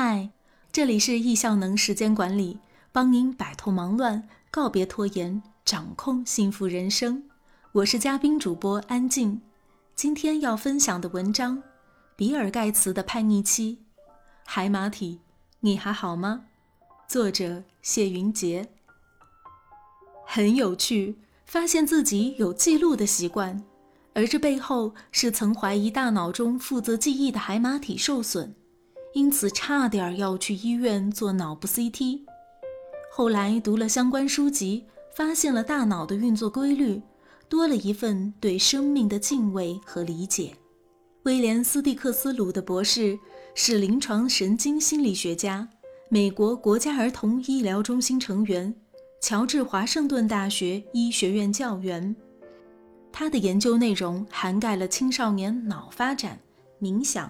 嗨，这里是易效能时间管理，帮您摆脱忙乱，告别拖延，掌控幸福人生。我是嘉宾主播安静，今天要分享的文章《比尔盖茨的叛逆期》，海马体，你还好吗？作者谢云杰。很有趣，发现自己有记录的习惯，而这背后是曾怀疑大脑中负责记忆的海马体受损。因此，差点要去医院做脑部 CT。后来读了相关书籍，发现了大脑的运作规律，多了一份对生命的敬畏和理解。威廉·斯蒂克斯鲁的博士是临床神经心理学家，美国国家儿童医疗中心成员，乔治华盛顿大学医学院教员。他的研究内容涵盖了青少年脑发展、冥想。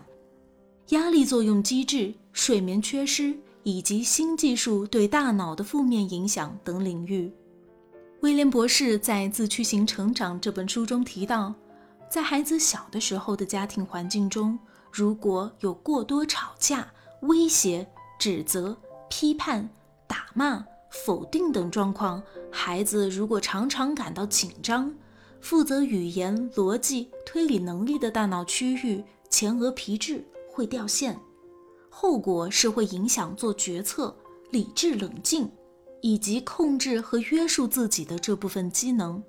压力作用机制、睡眠缺失以及新技术对大脑的负面影响等领域。威廉博士在《自驱型成长》这本书中提到，在孩子小的时候的家庭环境中，如果有过多吵架、威胁、指责、批判、打骂、否定等状况，孩子如果常常感到紧张，负责语言、逻辑、推理能力的大脑区域前额皮质。会掉线，后果是会影响做决策、理智冷静，以及控制和约束自己的这部分机能。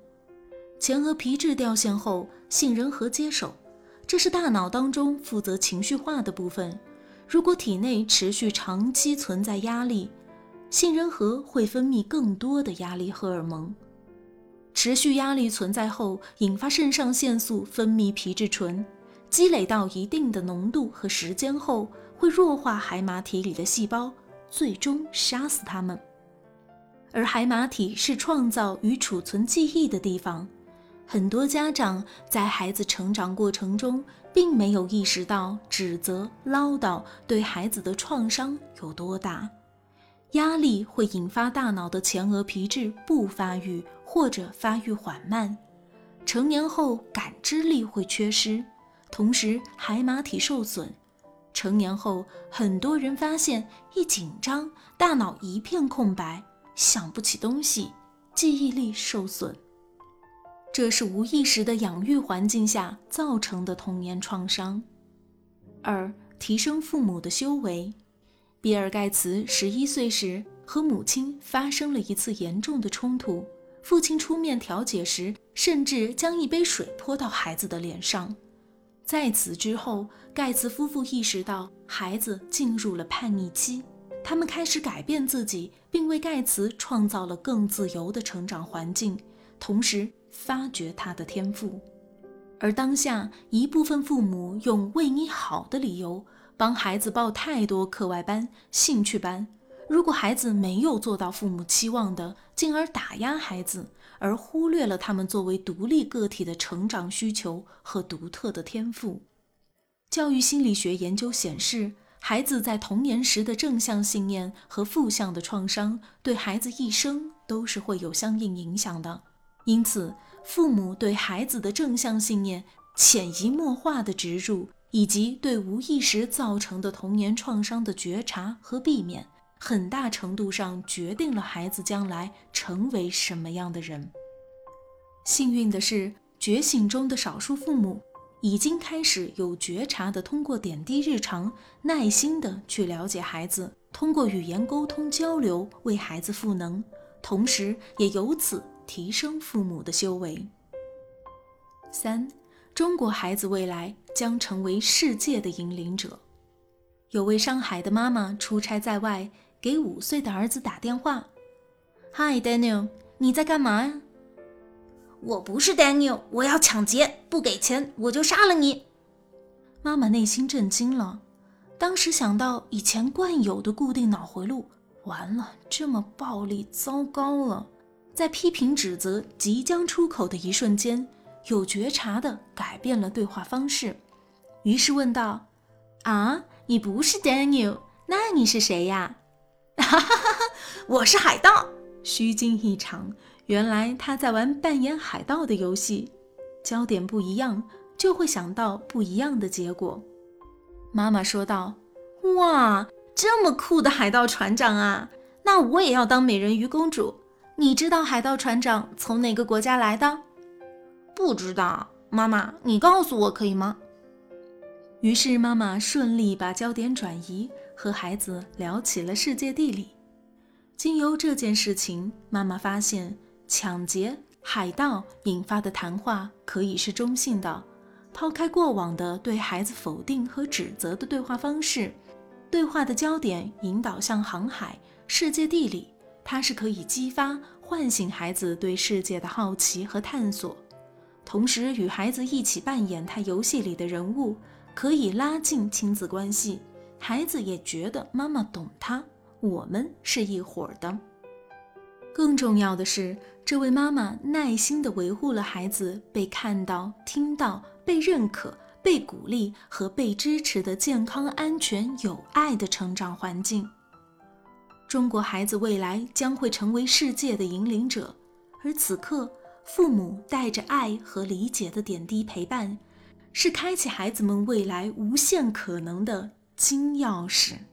前额皮质掉线后，杏仁核接手，这是大脑当中负责情绪化的部分。如果体内持续长期存在压力，杏仁核会分泌更多的压力荷尔蒙。持续压力存在后，引发肾上腺素分泌皮质醇。积累到一定的浓度和时间后，会弱化海马体里的细胞，最终杀死它们。而海马体是创造与储存记忆的地方。很多家长在孩子成长过程中，并没有意识到指责、唠叨对孩子的创伤有多大。压力会引发大脑的前额皮质不发育或者发育缓慢，成年后感知力会缺失。同时，海马体受损。成年后，很多人发现一紧张，大脑一片空白，想不起东西，记忆力受损。这是无意识的养育环境下造成的童年创伤。二、提升父母的修为。比尔·盖茨十一岁时和母亲发生了一次严重的冲突，父亲出面调解时，甚至将一杯水泼到孩子的脸上。在此之后，盖茨夫妇意识到孩子进入了叛逆期，他们开始改变自己，并为盖茨创造了更自由的成长环境，同时发掘他的天赋。而当下，一部分父母用“为你好”的理由，帮孩子报太多课外班、兴趣班。如果孩子没有做到父母期望的，进而打压孩子，而忽略了他们作为独立个体的成长需求和独特的天赋。教育心理学研究显示，孩子在童年时的正向信念和负向的创伤，对孩子一生都是会有相应影响的。因此，父母对孩子的正向信念潜移默化的植入，以及对无意识造成的童年创伤的觉察和避免。很大程度上决定了孩子将来成为什么样的人。幸运的是，觉醒中的少数父母已经开始有觉察的通过点滴日常，耐心的去了解孩子，通过语言沟通交流为孩子赋能，同时也由此提升父母的修为。三，中国孩子未来将成为世界的引领者。有位上海的妈妈出差在外。给五岁的儿子打电话，Hi Daniel，你在干嘛呀？我不是 Daniel，我要抢劫，不给钱我就杀了你。妈妈内心震惊了，当时想到以前惯有的固定脑回路，完了，这么暴力，糟糕了。在批评指责即将出口的一瞬间，有觉察的改变了对话方式，于是问道：“啊，你不是 Daniel，那你是谁呀？”哈哈哈哈我是海盗，虚惊一场。原来他在玩扮演海盗的游戏，焦点不一样，就会想到不一样的结果。妈妈说道：“哇，这么酷的海盗船长啊！那我也要当美人鱼公主。你知道海盗船长从哪个国家来的？不知道，妈妈，你告诉我可以吗？于是妈妈顺利把焦点转移，和孩子聊起了世界地理。经由这件事情，妈妈发现抢劫、海盗引发的谈话可以是中性的。抛开过往的对孩子否定和指责的对话方式，对话的焦点引导向航海、世界地理，它是可以激发、唤醒孩子对世界的好奇和探索。同时，与孩子一起扮演他游戏里的人物，可以拉近亲子关系。孩子也觉得妈妈懂他。我们是一伙的。更重要的是，这位妈妈耐心地维护了孩子被看到、听到、被认可、被鼓励和被支持的健康、安全、有爱的成长环境。中国孩子未来将会成为世界的引领者，而此刻，父母带着爱和理解的点滴陪伴，是开启孩子们未来无限可能的金钥匙。